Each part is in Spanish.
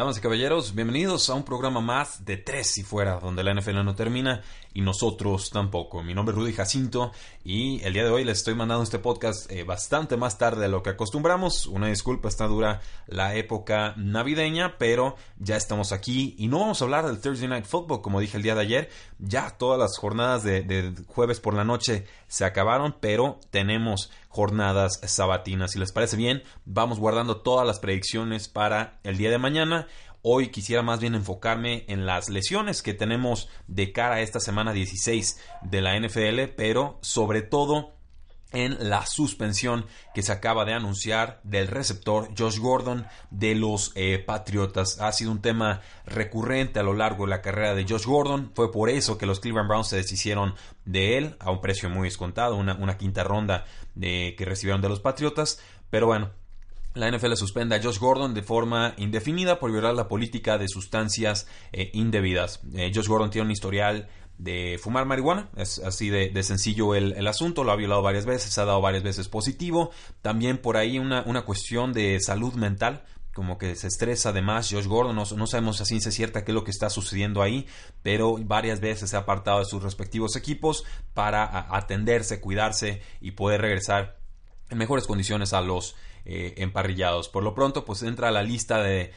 Damas y caballeros, bienvenidos a un programa más de Tres y Fuera, donde la NFL no termina y nosotros tampoco. Mi nombre es Rudy Jacinto y el día de hoy les estoy mandando este podcast eh, bastante más tarde de lo que acostumbramos. Una disculpa, está dura la época navideña, pero ya estamos aquí y no vamos a hablar del Thursday Night Football como dije el día de ayer. Ya todas las jornadas de, de jueves por la noche se acabaron, pero tenemos jornadas sabatinas. Si les parece bien, vamos guardando todas las predicciones para el día de mañana. Hoy quisiera más bien enfocarme en las lesiones que tenemos de cara a esta semana 16 de la NFL, pero sobre todo en la suspensión que se acaba de anunciar del receptor Josh Gordon de los eh, Patriotas. Ha sido un tema recurrente a lo largo de la carrera de Josh Gordon. Fue por eso que los Cleveland Browns se deshicieron de él a un precio muy descontado, una, quinta ronda de, que recibieron de los Patriotas. Pero bueno, la NFL suspende a Josh Gordon de forma indefinida por violar la política de sustancias eh, indebidas. Eh, Josh Gordon tiene un historial de fumar marihuana. Es así de, sencillo el, asunto. Lo ha violado varias veces, ha dado varias veces positivo. También por ahí una, una cuestión de salud mental. Como que se estresa además Josh Gordon, no, no sabemos a ciencia cierta qué es lo que está sucediendo ahí, pero varias veces se ha apartado de sus respectivos equipos para atenderse, cuidarse y poder regresar en mejores condiciones a los eh, emparrillados. Por lo pronto, pues entra la lista de,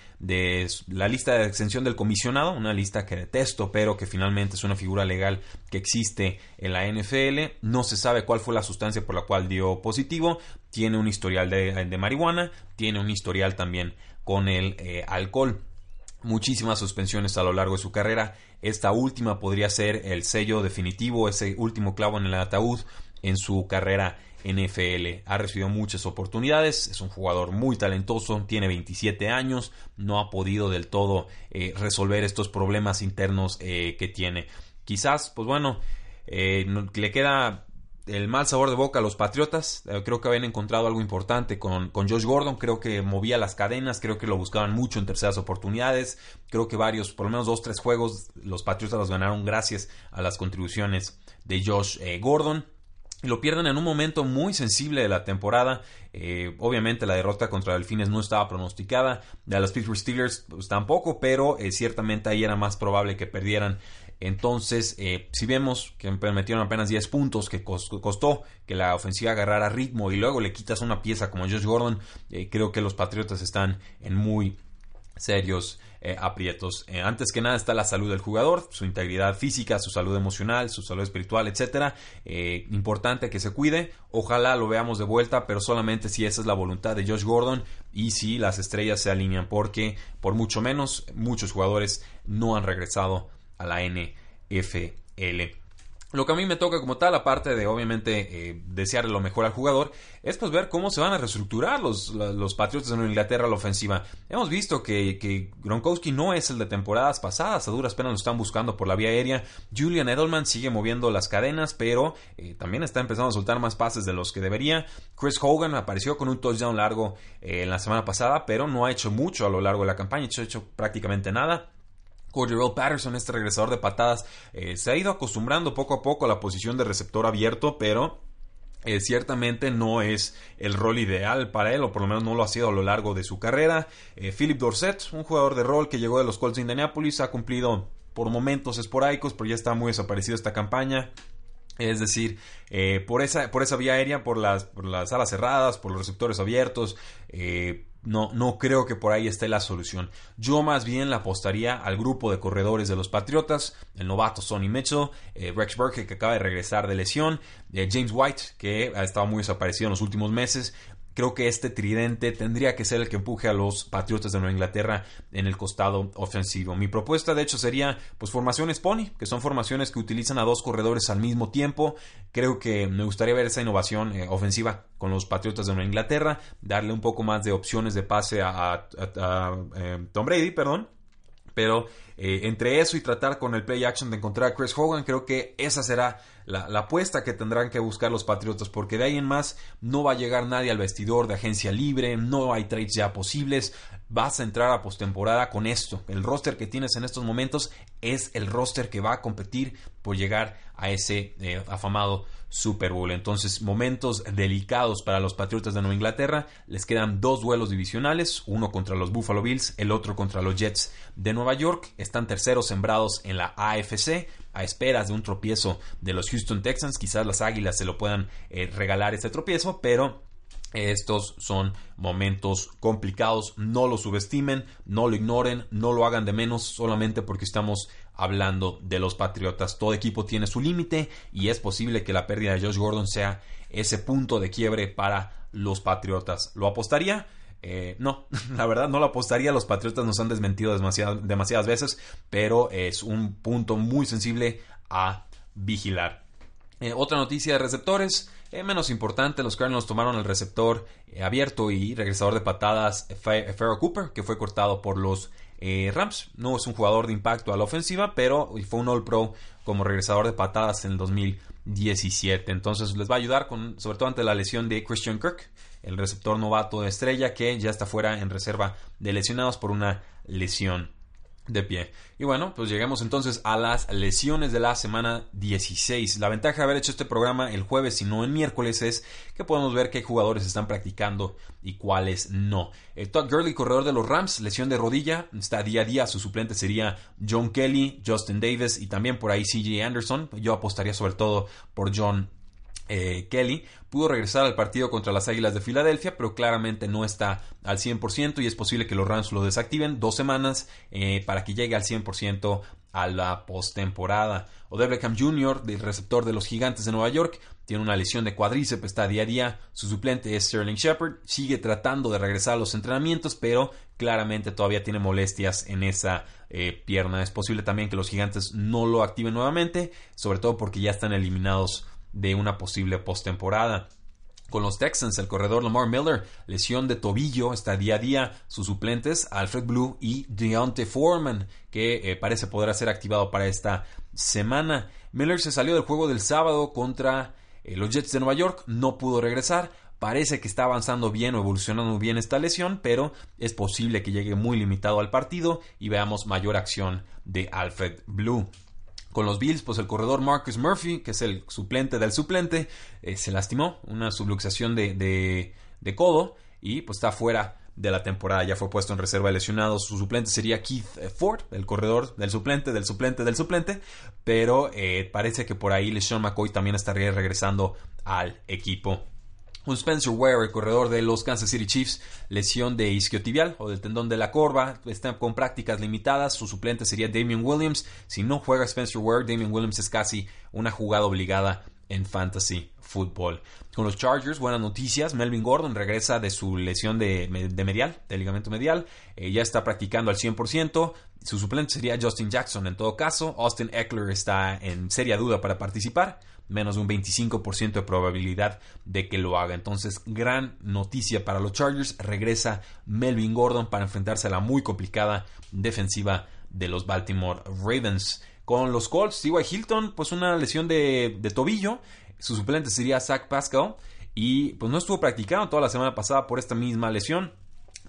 la lista de extensión del comisionado, una lista que detesto, pero que finalmente es una figura legal que existe en la NFL. No se sabe cuál fue la sustancia por la cual dio positivo. Tiene un historial de, marihuana, tiene un historial también con el eh, alcohol. Muchísimas suspensiones a lo largo de su carrera. Esta última podría ser el sello definitivo, ese último clavo en el ataúd en su carrera NFL. Ha recibido muchas oportunidades, es un jugador muy talentoso, tiene 27 años, no ha podido del todo eh, resolver estos problemas internos eh, que tiene. Quizás, pues bueno, eh, le queda el mal sabor de boca a los Patriotas. creo que habían encontrado algo importante con, con, Josh Gordon. Creo que movía las cadenas. Creo que lo buscaban mucho en terceras oportunidades. Creo que varios, por lo menos dos, tres juegos, los Patriotas los ganaron gracias a las contribuciones de Josh Gordon lo pierden en un momento muy sensible de la temporada. Eh, obviamente la derrota contra Delfines no estaba pronosticada. De los Pittsburgh Steelers pues, tampoco, pero eh, ciertamente ahí era más probable que perdieran. Entonces, eh, si vemos que metieron apenas 10 puntos, que costó que la ofensiva agarrara ritmo y luego le quitas una pieza como Josh Gordon, creo que los Patriotas están en muy serios eh, aprietos. Eh, antes que nada está la salud del jugador, su integridad física, su salud emocional, su salud espiritual, etcétera. Eh, importante que se cuide. Ojalá lo veamos de vuelta, pero solamente si esa es la voluntad de Josh Gordon y si las estrellas se alinean, porque por mucho menos muchos jugadores no han regresado a la NFL. Lo que a mí me toca como tal, aparte de obviamente eh, desearle lo mejor al jugador, es pues ver cómo se van a reestructurar los, los Patriotas en Inglaterra a la ofensiva. Hemos visto que, que, Gronkowski no es el de temporadas pasadas, a duras penas lo están buscando por la vía aérea. Julian Edelman sigue moviendo las cadenas, pero eh, también está empezando a soltar más pases de los que debería. Chris Hogan apareció con un touchdown largo eh, en la semana pasada, pero no ha hecho mucho a lo largo de la campaña, ha hecho prácticamente nada. Cordero Patterson, este regresador de patadas, eh, se ha ido acostumbrando poco a poco a la posición de receptor abierto, pero eh, ciertamente no es el rol ideal para él, o por lo menos no lo ha sido a lo largo de su carrera. Eh, Philip Dorset, un jugador de rol que llegó de los Colts de Indianapolis, ha cumplido por momentos esporádicos, pero ya está muy desaparecido esta campaña. Es decir, por, esa, por esa vía aérea, por las, por las alas cerradas, por los receptores abiertos, no, no creo que por ahí esté la solución. Yo más bien la apostaría al grupo de corredores de los Patriotas, el novato Sonny Mitchell, eh, Rex Burke que acaba de regresar de lesión, eh, James White que ha estado muy desaparecido en los últimos meses Creo que este tridente tendría que ser el que empuje a los Patriotas de Nueva Inglaterra en el costado ofensivo. Mi propuesta, de hecho, sería pues formaciones Pony, que son formaciones que utilizan a dos corredores al mismo tiempo. Creo que me gustaría ver esa innovación eh, ofensiva con los Patriotas de Nueva Inglaterra, darle un poco más de opciones de pase a, eh, Tom Brady, perdón. Pero eh, entre eso y tratar con el play action de encontrar a Chris Hogan, creo que esa será la, apuesta que tendrán que buscar los Patriotas, porque de ahí en más no va a llegar nadie al vestidor de agencia libre, no hay trades ya posibles, vas a entrar a postemporada con esto. El roster que tienes en estos momentos es el roster que va a competir por llegar a ese eh, afamado Super Bowl. Entonces, momentos delicados para los Patriotas de Nueva Inglaterra. Les quedan dos duelos divisionales, uno contra los Buffalo Bills, el otro contra los Jets de Nueva York. Están terceros sembrados en la AFC a esperas de un tropiezo de los Houston Texans. Quizás las Águilas se lo puedan eh, regalar ese tropiezo, pero estos son momentos complicados, no lo subestimen, no lo ignoren, no lo hagan de menos solamente porque estamos hablando de los Patriotas. Todo equipo tiene su límite y es posible que la pérdida de Josh Gordon sea ese punto de quiebre para los Patriotas. ¿Lo apostaría? Eh, no, la verdad no lo apostaría. Los Patriotas nos han desmentido demasiadas veces, pero es un punto muy sensible a vigilar. Eh, otra noticia de receptores. Eh, menos importante, los Cardinals tomaron el receptor abierto y regresador de patadas Pharaoh Cooper, que fue cortado por los Rams. No es un jugador de impacto a la ofensiva, pero fue un All Pro como regresador de patadas en el 2017. Entonces les va a ayudar, con, sobre todo ante la lesión de Christian Kirk el receptor novato de estrella que ya está fuera en reserva de lesionados por una lesión de pie. Y bueno, pues llegamos entonces a las lesiones de la semana 16. La ventaja de haber hecho este programa el jueves y no el miércoles es que podemos ver qué jugadores están practicando y cuáles no. El Todd Gurley, corredor de los Rams, lesión de rodilla, está día a día. Su suplente sería John Kelly, Justin Davis y también por ahí CJ Anderson. Yo apostaría sobre todo por John eh, Kelly pudo regresar al partido contra las Águilas de Filadelfia, pero claramente no está al 100% y es posible que los Rams lo desactiven dos semanas eh, para que llegue al 100% a la postemporada. Odell Beckham Jr., del receptor de los Gigantes de Nueva York, tiene una lesión de cuádriceps, está día a día. Su suplente es Sterling Shepard, sigue tratando de regresar a los entrenamientos, pero claramente todavía tiene molestias en esa eh, pierna. Es posible también que los Gigantes no lo activen nuevamente, sobre todo porque ya están eliminados de una posible postemporada. Con los Texans, el corredor Lamar Miller, lesión de tobillo, está día a día. Sus suplentes, Alfred Blue y Deontay Foreman, que eh, parece poder ser activado para esta semana. Miller se salió del juego del sábado contra eh, los Jets de Nueva York, no pudo regresar. Parece que está avanzando bien o evolucionando bien esta lesión, pero es posible que llegue muy limitado al partido y veamos mayor acción de Alfred Blue. Con los Bills, pues el corredor Marcus Murphy, que es el suplente del suplente, eh, se lastimó, una subluxación de, de, codo y pues está fuera de la temporada. Ya fue puesto en reserva de lesionados. Su suplente sería Keith eh, Ford, el corredor del suplente, del suplente, del suplente. Pero eh, parece que por ahí LeSean McCoy también estaría regresando al equipo. Un Spencer Ware, el corredor de los Kansas City Chiefs, lesión de isquiotibial o del tendón de la corva, está con prácticas limitadas. Su suplente sería Damian Williams. Si no juega Spencer Ware, Damian Williams es casi una jugada obligada en fantasy football. Con los Chargers, buenas noticias. Melvin Gordon regresa de su lesión de, medial, de ligamento medial. Eh, ya está practicando al 100%. Su suplente sería Justin Jackson. En todo caso, Austin Eckler está en seria duda para participar menos de un 25% de probabilidad de que lo haga. Entonces, gran noticia para los Chargers. Regresa Melvin Gordon para enfrentarse a la muy complicada defensiva de los Baltimore Ravens. Con los Colts, T.Y. Hilton, pues una lesión de, tobillo. Su suplente sería Zach Pascal. Y pues no estuvo practicando toda la semana pasada por esta misma lesión.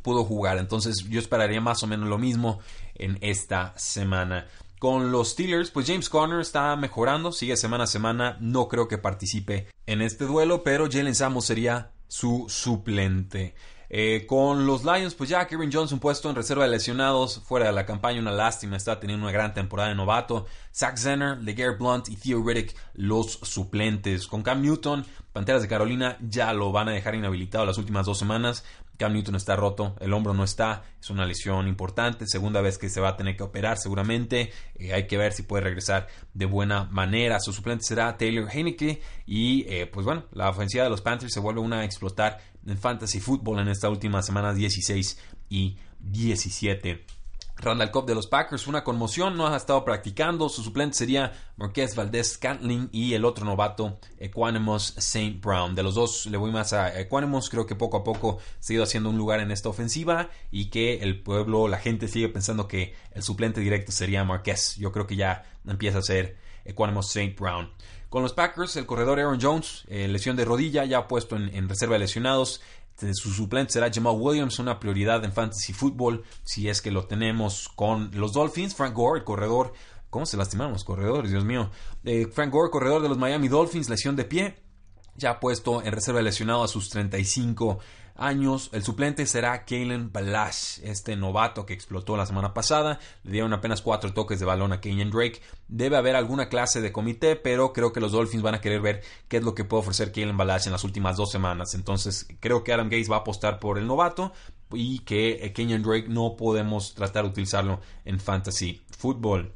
Pudo jugar. Entonces yo esperaría más o menos lo mismo en esta semana. Con los Steelers, pues James Conner está mejorando, sigue semana a semana, no creo que participe en este duelo, pero Jalen Samos sería su suplente. Eh, con los Lions, pues ya Kevin Johnson puesto en reserva de lesionados, fuera de la campaña, una lástima, está teniendo una gran temporada de novato. Zach Zenner, LeGarrette Blunt y Theo Riddick, los suplentes. Con Cam Newton, Panteras de Carolina ya lo van a dejar inhabilitado las últimas dos semanas. Cam Newton está roto, el hombro no está, es una lesión importante, segunda vez que se va a tener que operar seguramente, eh, hay que ver si puede regresar de buena manera. Su suplente será Taylor Heineke y eh, pues bueno, la ofensiva de los Panthers se vuelve una a explotar en fantasy football en esta última semana 16 y 17. Randall Cobb de los Packers, una conmoción, no ha estado practicando. Su suplente sería Marquez Valdez Scantling y el otro novato, Equanimous St. Brown. De los dos le voy más a Equanimous, creo que poco a poco se ha ido haciendo un lugar en esta ofensiva y que el pueblo, la gente sigue pensando que el suplente directo sería Marquez. Yo creo que ya empieza a ser Equanimous St. Brown. Con los Packers, el corredor Aaron Jones, eh, lesión de rodilla, ya puesto en, en reserva de lesionados. Su suplente será Jamal Williams, una prioridad en fantasy football si es que lo tenemos con los Dolphins. Frank Gore, el corredor. ¿Cómo se lastimaron los corredores? Dios mío. Eh, Frank Gore, corredor de los Miami Dolphins, lesión de pie. Ya puesto en reserva lesionado a sus 35 años. El suplente será Kalen Balash, este novato que explotó la semana pasada. Le dieron apenas cuatro toques de balón a Kenyan Drake. Debe haber alguna clase de comité, pero creo que los Dolphins van a querer ver qué es lo que puede ofrecer Kalen Balash en las últimas dos semanas. Entonces creo que Adam Gates va a apostar por el novato y que Kenyan Drake no podemos tratar de utilizarlo en fantasy football.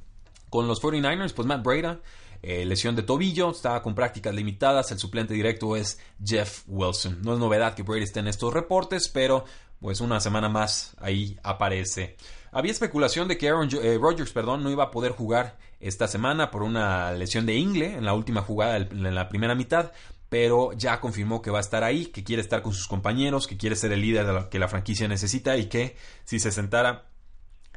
Con los 49ers, pues Matt Breda eh, lesión de tobillo, estaba con prácticas limitadas, el suplente directo es Jeff Wilson. No es novedad que Brady esté en estos reportes, pero pues una semana más ahí aparece. Había especulación de que Aaron eh, Rodgers perdón, no iba a poder jugar esta semana por una lesión de ingle en la última jugada en la primera mitad, pero ya confirmó que va a estar ahí, que quiere estar con sus compañeros, que quiere ser el líder que la franquicia necesita y que si se sentara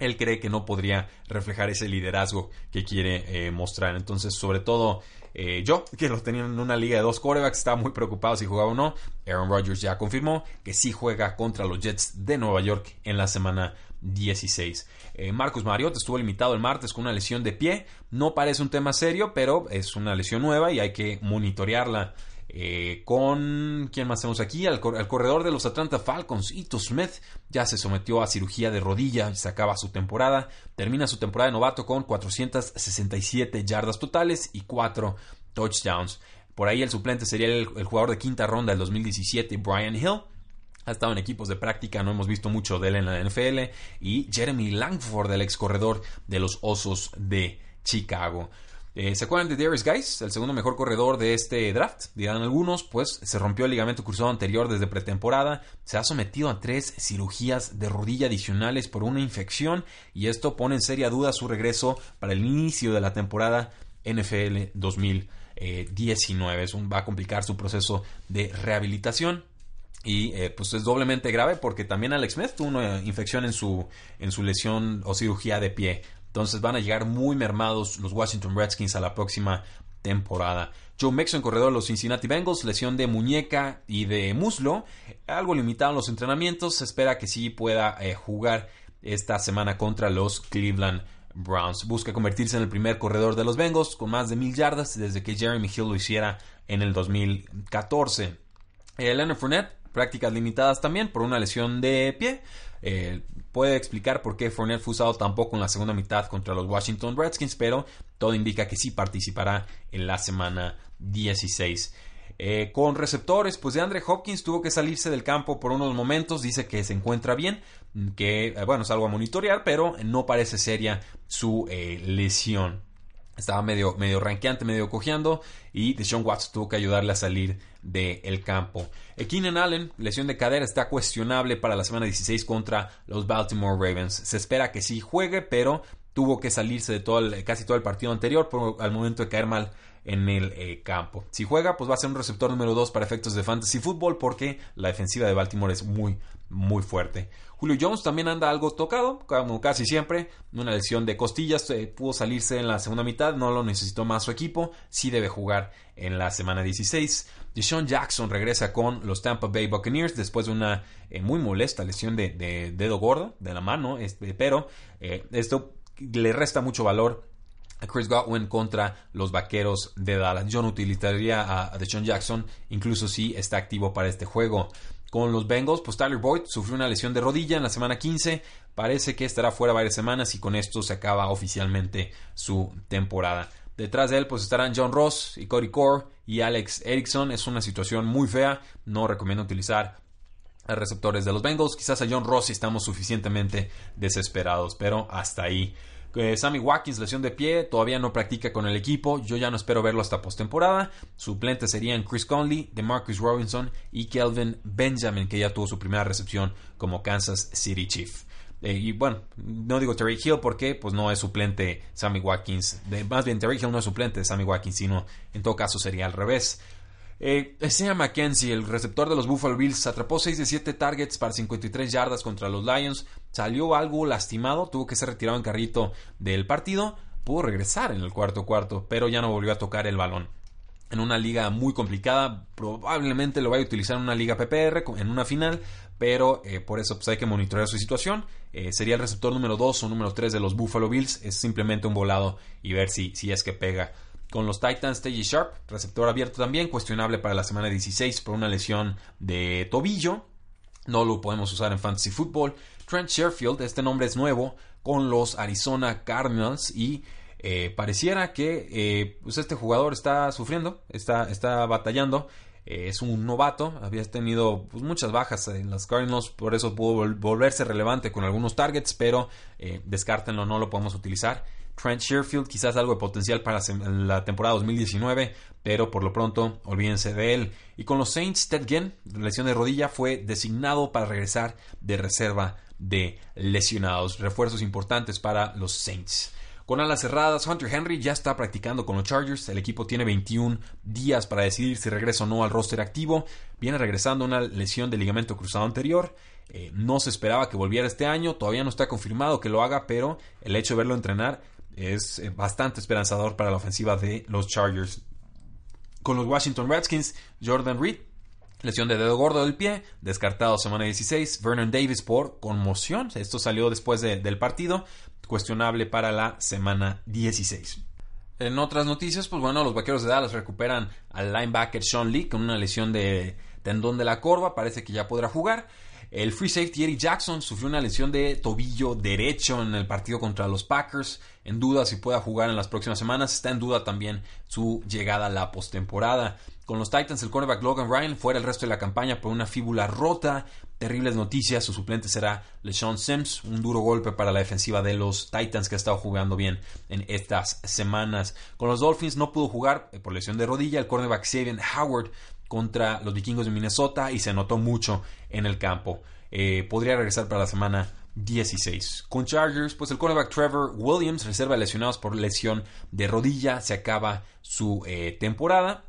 él cree que no podría reflejar ese liderazgo que quiere eh, mostrar. Entonces, sobre todo eh, yo, que lo tenía en una liga de dos quarterbacks, estaba muy preocupado si jugaba o no. Aaron Rodgers ya confirmó que sí juega contra los Jets de Nueva York en la semana 16. Eh, Marcus Mariota estuvo limitado el martes con una lesión de pie. No parece un tema serio, pero es una lesión nueva y hay que monitorearla eh, con, ¿quién más tenemos aquí? Al, corredor de los Atlanta Falcons, Ito Smith, ya se sometió a cirugía de rodilla, se acaba su temporada, termina su temporada de novato con 467 yardas totales y 4 touchdowns. Por ahí el suplente sería el, jugador de quinta ronda del 2017, Brian Hill. Ha estado en equipos de práctica, no hemos visto mucho de él en la NFL. Y Jeremy Langford, el ex corredor de los Osos de Chicago. Eh, ¿Se acuerdan de Darius Guys, el segundo mejor corredor de este draft? Dirán algunos, pues se rompió el ligamento cruzado anterior desde pretemporada, se ha sometido a tres cirugías de rodilla adicionales por una infección y esto pone en seria duda su regreso para el inicio de la temporada NFL 2019. va a complicar su proceso de rehabilitación. Y eh, pues es doblemente grave porque también Alex Smith tuvo una infección en su, en su lesión o cirugía de pie. Entonces van a llegar muy mermados los Washington Redskins a la próxima temporada. Joe Mixon, corredor de los Cincinnati Bengals, lesión de muñeca y de muslo, algo limitado en los entrenamientos, se espera que sí pueda eh, jugar esta semana contra los Cleveland Browns. Busca convertirse en el primer corredor de los Bengals con más de mil yardas desde que Jeremy Hill lo hiciera en el 2014. Eh, Leonard Fournette, prácticas limitadas también por una lesión de pie. Eh, puede explicar por qué Fournette fue usado tampoco en la segunda mitad contra los Washington Redskins, pero todo indica que sí participará en la semana 16. Eh, con receptores, pues de Andre Hopkins tuvo que salirse del campo por unos momentos, dice que se encuentra bien, que eh, bueno, es algo a monitorear, pero no parece seria su lesión. Estaba medio, medio ranqueante, medio cojeando y Deshaun Watts tuvo que ayudarle a salir del campo. Eh, Keenan Allen, lesión de cadera, está cuestionable para la semana 16 contra los Baltimore Ravens. Se espera que sí juegue, pero tuvo que salirse de todo casi todo el partido anterior al momento de caer mal en el eh, campo. Si juega, pues va a ser un receptor número 2 para efectos de fantasy fútbol porque la defensiva de Baltimore es muy, muy fuerte. Julio Jones también anda algo tocado, como casi siempre, una lesión de costillas, eh, pudo salirse en la segunda mitad, no lo necesitó más su equipo, sí debe jugar en la semana 16. Deshaun Jackson regresa con los Tampa Bay Buccaneers después de una eh, muy molesta lesión de, dedo gordo de la mano, este, pero esto le resta mucho valor Chris Godwin contra los Vaqueros de Dallas. Yo no utilizaría a, Deshaun Jackson, incluso si está activo para este juego. Con los Bengals, pues Tyler Boyd sufrió una lesión de rodilla en la semana 15. Parece que estará fuera varias semanas y con esto se acaba oficialmente su temporada. Detrás de él pues estarán John Ross y Cody Core y Alex Erickson. Es una situación muy fea. No recomiendo utilizar a receptores de los Bengals. Quizás a John Rossi estamos suficientemente desesperados, pero hasta ahí. Eh, Sammy Watkins, lesión de pie, todavía no practica con el equipo. Yo ya no espero verlo hasta postemporada. Suplentes serían Chris Conley, DeMarcus Robinson y Kelvin Benjamin, que ya tuvo su primera recepción como Kansas City Chief. Eh, y bueno, no digo Terry Hill porque pues no es suplente Sammy Watkins. más bien Terry Hill no es suplente de Sammy Watkins, sino en todo caso sería al revés. Eh, Isaiah McKenzie, el receptor de los Buffalo Bills, atrapó 6 de 7 targets para 53 yardas contra los Lions. Salió algo lastimado, tuvo que ser retirado en carrito del partido. Pudo regresar en el cuarto cuarto, pero ya no volvió a tocar el balón. En una liga muy complicada, probablemente lo vaya a utilizar en una liga PPR, en una final, pero eh, por eso pues, hay que monitorear su situación. Eh, sería el receptor número 2 o número 3 de los Buffalo Bills. Es simplemente un volado y ver si, si es que pega con los Titans, T.J. Sharp, receptor abierto también, cuestionable para la semana 16 por una lesión de tobillo. No lo podemos usar en Fantasy Football. Trent Sherfield, este nombre es nuevo, con los Arizona Cardinals y eh, pareciera que eh, pues este jugador está sufriendo, está, está batallando. Eh, es un novato, había tenido pues, muchas bajas en las Cardinals, por eso pudo volverse relevante con algunos targets, pero descártenlo, no lo podemos utilizar. Trent Sherfield, quizás algo de potencial para la temporada 2019, pero por lo pronto olvídense de él. Y con los Saints, Ted Ginn, lesión de rodilla, fue designado para regresar de reserva de lesionados. Refuerzos importantes para los Saints. Con alas cerradas, Hunter Henry ya está practicando con los Chargers. El equipo tiene 21 días para decidir si regresa o no al roster activo. Viene regresando una lesión de ligamento cruzado anterior. Eh, no se esperaba que volviera este año. Todavía no está confirmado que lo haga, pero el hecho de verlo entrenar es eh, bastante esperanzador para la ofensiva de los Chargers. Con los Washington Redskins, Jordan Reed, lesión de dedo gordo del pie, descartado semana 16. Vernon Davis por conmoción, esto salió después del partido, cuestionable para la semana 16. En otras noticias, pues bueno, los vaqueros de Dallas recuperan al linebacker Sean Lee con una lesión de tendón de la corva, parece que ya podrá jugar. El free safety Eddie Jackson sufrió una lesión de tobillo derecho en el partido contra los Packers. En duda si pueda jugar en las próximas semanas. Está en duda también su llegada a la postemporada. Con los Titans, el cornerback Logan Ryan fuera el resto de la campaña por una fíbula rota. Terribles noticias. Su suplente será LeSean Sims. Un duro golpe para la defensiva de los Titans que ha estado jugando bien en estas semanas. Con los Dolphins no pudo jugar eh, por lesión de rodilla. El cornerback Xavier Howard contra los vikingos de Minnesota y se notó mucho en el campo. Eh, podría regresar para la semana 16. Con Chargers, pues el cornerback Trevor Williams reserva lesionados por lesión de rodilla. Se acaba su eh, temporada.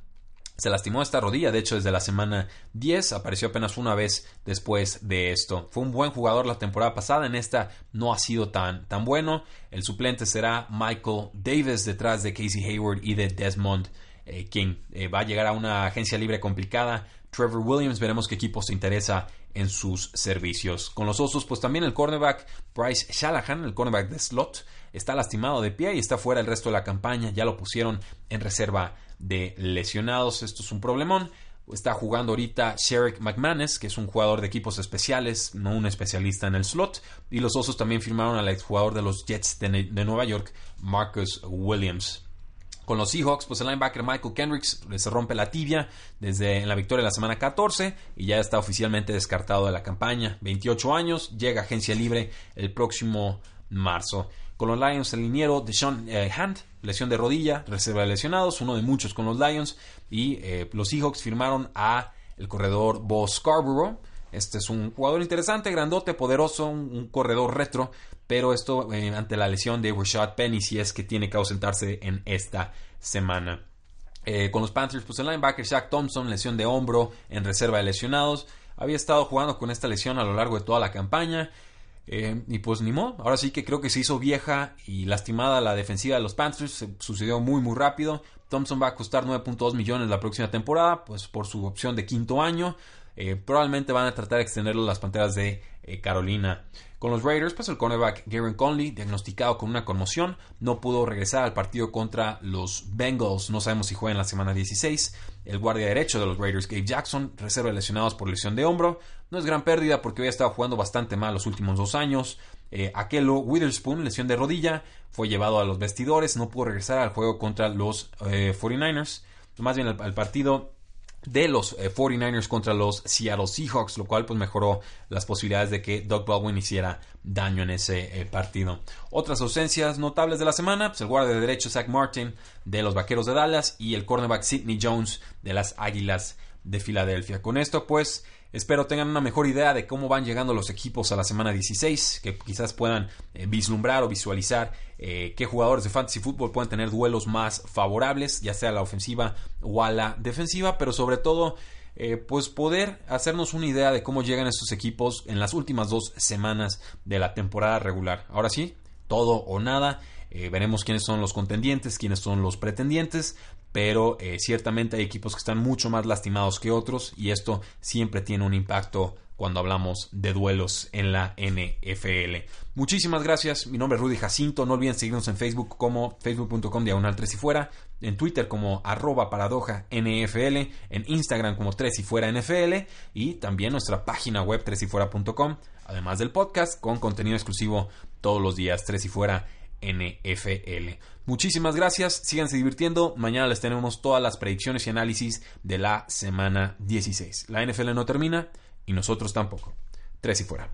Se lastimó esta rodilla, de hecho desde la semana 10 apareció apenas una vez después de esto. Fue un buen jugador la temporada pasada, en esta no ha sido tan, tan bueno. El suplente será Michael Davis detrás de Casey Hayward y de Desmond eh, quien eh, va a llegar a una agencia libre complicada. Trevor Williams, veremos qué equipo se interesa en sus servicios. Con los Osos, pues también el cornerback Bryce Shalahan, el cornerback de slot, está lastimado de pie y está fuera el resto de la campaña. Ya lo pusieron en reserva de lesionados. Esto es un problemón. Está jugando ahorita Sherrick McManus, que es un jugador de equipos especiales, no un especialista en el slot. Y los Osos también firmaron al exjugador de los Jets de Nueva York, Marcus Williams. Con los Seahawks, pues el linebacker Michael Kendricks se rompe la tibia desde la victoria de la semana 14 y ya está oficialmente descartado de la campaña. 28 años, llega agencia libre el próximo marzo. Con los Lions, el liniero de Sean eh, Hunt, lesión de rodilla, reserva de lesionados, uno de muchos con los Lions. Y eh, los Seahawks firmaron a el corredor Bo Scarborough. Este es un jugador interesante, grandote, poderoso, un corredor retro pero esto eh, ante la lesión de Rashad Penny si es que tiene que ausentarse en esta semana. Eh, con los Panthers, pues el linebacker Shaq Thompson, lesión de hombro en reserva de lesionados, había estado jugando con esta lesión a lo largo de toda la campaña. Eh, y pues ni modo, ahora sí que creo que se hizo vieja y lastimada la defensiva de los Panthers, sucedió muy muy rápido. Thompson va a costar 9.2 millones la próxima temporada, pues por su opción de quinto año. Probablemente van a tratar de extenderlo las Panteras de Carolina. Con los Raiders, pues el cornerback Garen Conley, diagnosticado con una conmoción, no pudo regresar al partido contra los Bengals. No sabemos si juega en la semana 16. El guardia derecho de los Raiders, Gabe Jackson, reserva lesionados por lesión de hombro. No es gran pérdida porque había estado jugando bastante mal los últimos dos años. Eh, Akelo Witherspoon, lesión de rodilla, fue llevado a los vestidores, no pudo regresar al juego contra los 49ers. Eh, Más bien al partido de los 49ers contra los Seattle Seahawks, lo cual pues mejoró las posibilidades de que Doug Baldwin hiciera daño en ese partido. Otras ausencias notables de la semana, pues el guardia de derecho Zach Martin de los Vaqueros de Dallas y el cornerback Sidney Jones de las Águilas de Filadelfia. Con esto pues Espero tengan una mejor idea de cómo van llegando los equipos a la semana 16, que quizás puedan eh, vislumbrar o visualizar eh, qué jugadores de fantasy fútbol pueden tener duelos más favorables, ya sea a la ofensiva o a la defensiva, pero sobre todo eh, pues poder hacernos una idea de cómo llegan estos equipos en las últimas dos semanas de la temporada regular. Ahora sí, todo o nada. Veremos quiénes son los contendientes, quiénes son los pretendientes pero eh, ciertamente hay equipos que están mucho más lastimados que otros y esto siempre tiene un impacto cuando hablamos de duelos en la NFL. Muchísimas gracias, mi nombre es Rudy Jacinto, no olviden seguirnos en Facebook como facebook.com diagonal 3 y fuera, en Twitter como arroba paradoja NFL, en Instagram como 3 y fuera NFL y también nuestra página web 3 y fuera.com, además del podcast con contenido exclusivo todos los días 3 y fuera NFL. Muchísimas gracias, síganse divirtiendo. Mañana les tenemos todas las predicciones y análisis de la semana 16. La NFL no termina y nosotros tampoco. Tres y fuera.